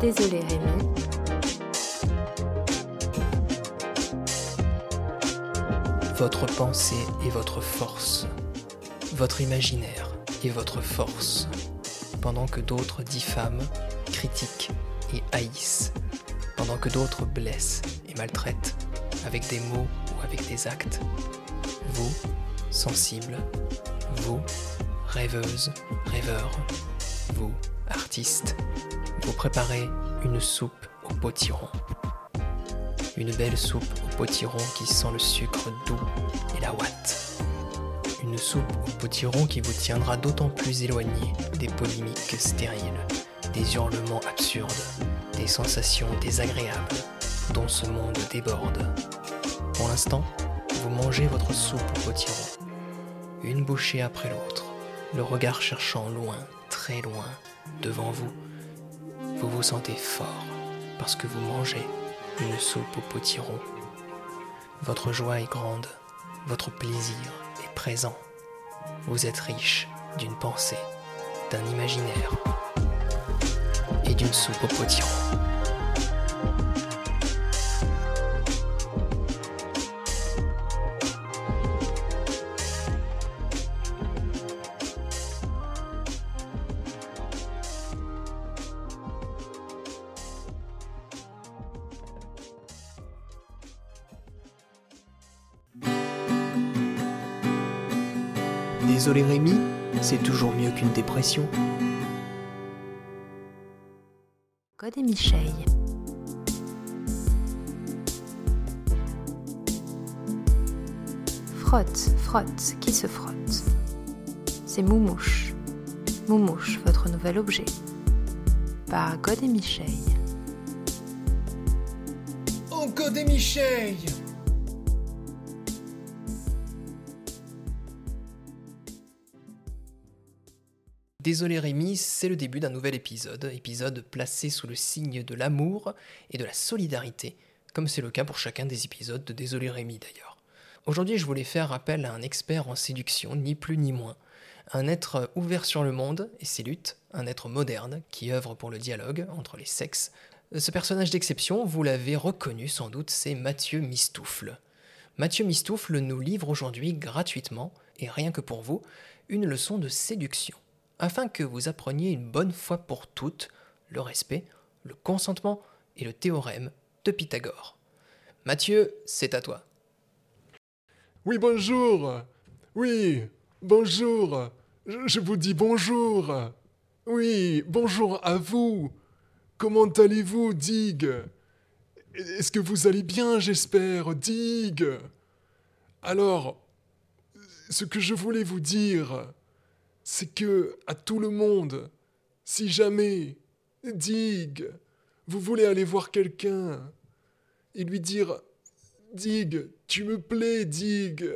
Désolé Rémi. Votre pensée est votre force, votre imaginaire est votre force, pendant que d'autres diffament, critiquent et haïssent, pendant que d'autres blessent et maltraitent, avec des mots avec des actes. Vous, sensible, vous, rêveuse, rêveur, vous, artiste, vous préparez une soupe au potiron. Une belle soupe au potiron qui sent le sucre doux et la ouate. Une soupe au potiron qui vous tiendra d'autant plus éloigné des polémiques stériles, des hurlements absurdes, des sensations désagréables dont ce monde déborde. Pour l'instant, vous mangez votre soupe au potiron, une bouchée après l'autre, le regard cherchant loin, très loin, devant vous. Vous vous sentez fort parce que vous mangez une soupe au potiron. Votre joie est grande, votre plaisir est présent. Vous êtes riche d'une pensée, d'un imaginaire et d'une soupe au potiron. Désolé Rémi, c'est toujours mieux qu'une dépression. Code et Micheille. Frotte, frotte, qui se frotte? C'est Moumouche. Moumouche, votre nouvel objet. Par God et Micheille. Oh, God et Micheille Désolé Rémi, c'est le début d'un nouvel épisode, épisode placé sous le signe de l'amour et de la solidarité, comme c'est le cas pour chacun des épisodes de Désolé Rémi d'ailleurs. Aujourd'hui je voulais faire appel à un expert en séduction, ni plus ni moins, un être ouvert sur le monde et ses luttes, un être moderne qui œuvre pour le dialogue entre les sexes. Ce personnage d'exception, vous l'avez reconnu sans doute, c'est Mathieu Mistoufle. Mathieu Mistoufle nous livre aujourd'hui gratuitement, et rien que pour vous, une leçon de séduction afin que vous appreniez une bonne fois pour toutes le respect, le consentement et le théorème de Pythagore. Mathieu, c'est à toi. Oui, bonjour. Oui, bonjour. Je vous dis bonjour. Oui, bonjour à vous. Comment allez-vous, Dig? Est-ce que vous allez bien, j'espère, Dig? Alors, ce que je voulais vous dire, c'est que à tout le monde, si jamais, Dig, vous voulez aller voir quelqu'un et lui dire Dig, tu me plais, Dig.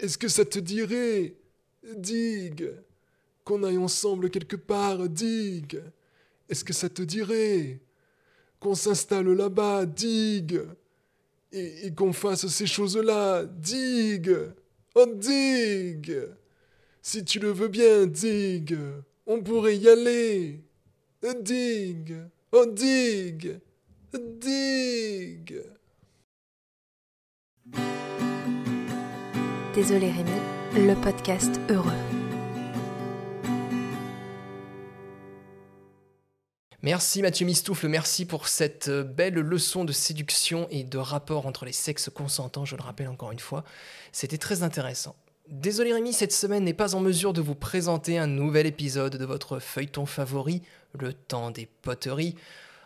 Est-ce que ça te dirait, Dig, qu'on aille ensemble quelque part, Dig Est-ce que ça te dirait qu'on s'installe là-bas, Dig Et, qu'on fasse ces choses-là, Dig Oh, Dig si tu le veux bien, Dig, on pourrait y aller. Dig, oh Dig, Dig. Désolé Rémi, le podcast heureux. Merci Mathieu Mistoufle, merci pour cette belle leçon de séduction et de rapport entre les sexes consentants, je le rappelle encore une fois. C'était très intéressant. Désolé Rémi, cette semaine n'est pas en mesure de vous présenter un nouvel épisode de votre feuilleton favori, Le temps des poteries.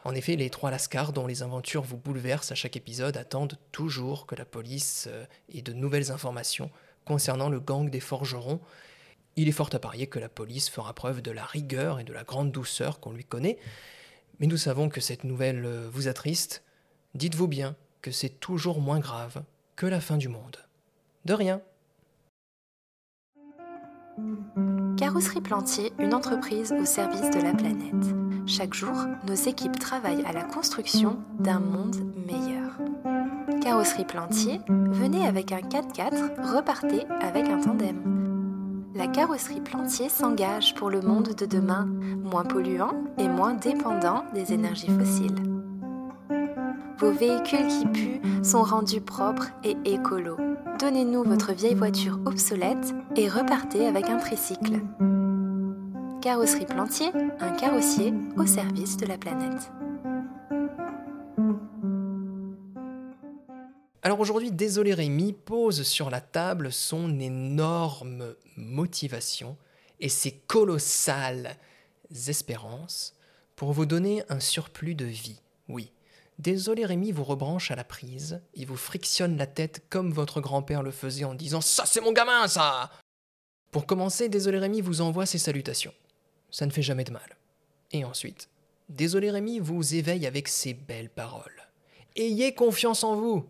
En effet, les trois lascars dont les aventures vous bouleversent à chaque épisode attendent toujours que la police euh, ait de nouvelles informations concernant le gang des forgerons. Il est fort à parier que la police fera preuve de la rigueur et de la grande douceur qu'on lui connaît, mais nous savons que cette nouvelle euh, vous attriste. Dites-vous bien que c'est toujours moins grave que la fin du monde. De rien. Carrosserie Plantier, une entreprise au service de la planète. Chaque jour, nos équipes travaillent à la construction d'un monde meilleur. Carrosserie Plantier, venez avec un 4x4, repartez avec un tandem. La carrosserie Plantier s'engage pour le monde de demain, moins polluant et moins dépendant des énergies fossiles. Vos véhicules qui puent sont rendus propres et écolos. Donnez-nous votre vieille voiture obsolète et repartez avec un tricycle. Carrosserie Plantier, un carrossier au service de la planète. Alors aujourd'hui, Désolé Rémi pose sur la table son énorme motivation et ses colossales espérances pour vous donner un surplus de vie. Oui, Désolé Rémi vous rebranche à la prise, il vous frictionne la tête comme votre grand-père le faisait en disant Ça c'est mon gamin ça Pour commencer, Désolé Rémi vous envoie ses salutations. Ça ne fait jamais de mal. Et ensuite, Désolé Rémi vous éveille avec ses belles paroles. Ayez confiance en vous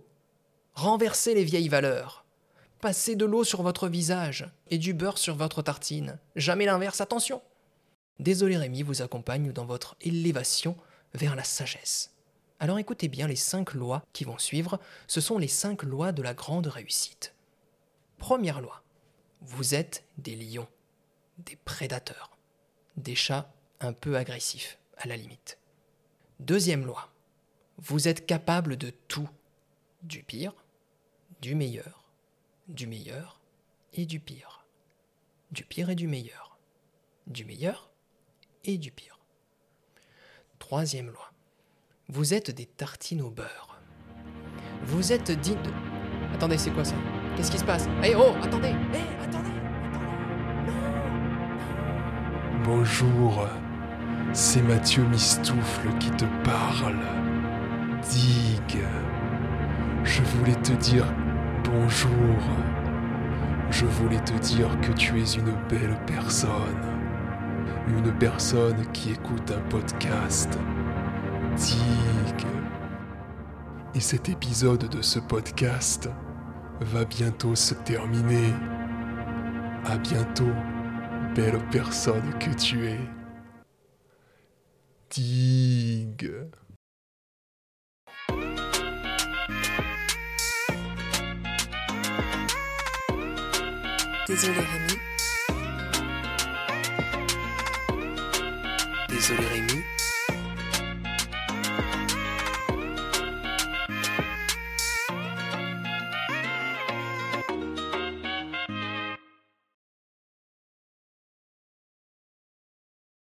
Renversez les vieilles valeurs. Passez de l'eau sur votre visage et du beurre sur votre tartine. Jamais l'inverse, attention. Désolé Rémi vous accompagne dans votre élévation vers la sagesse. Alors écoutez bien les cinq lois qui vont suivre, ce sont les cinq lois de la grande réussite. Première loi, vous êtes des lions, des prédateurs, des chats un peu agressifs, à la limite. Deuxième loi, vous êtes capable de tout, du pire du meilleur, du meilleur et du pire. Du pire et du meilleur. Du meilleur et du pire. Troisième loi. Vous êtes des tartines au beurre. Vous êtes digne de... Attendez, c'est quoi ça? Qu'est-ce qui se passe? Eh oh, attendez Eh, attendez, Bonjour, c'est Mathieu Mistoufle qui te parle. Digue, je voulais te dire Bonjour. Je voulais te dire que tu es une belle personne. Une personne qui écoute un podcast. Dig. Et cet épisode de ce podcast va bientôt se terminer. À bientôt, belle personne que tu es. Dig. Désolé Rémi. Désolé Rémi.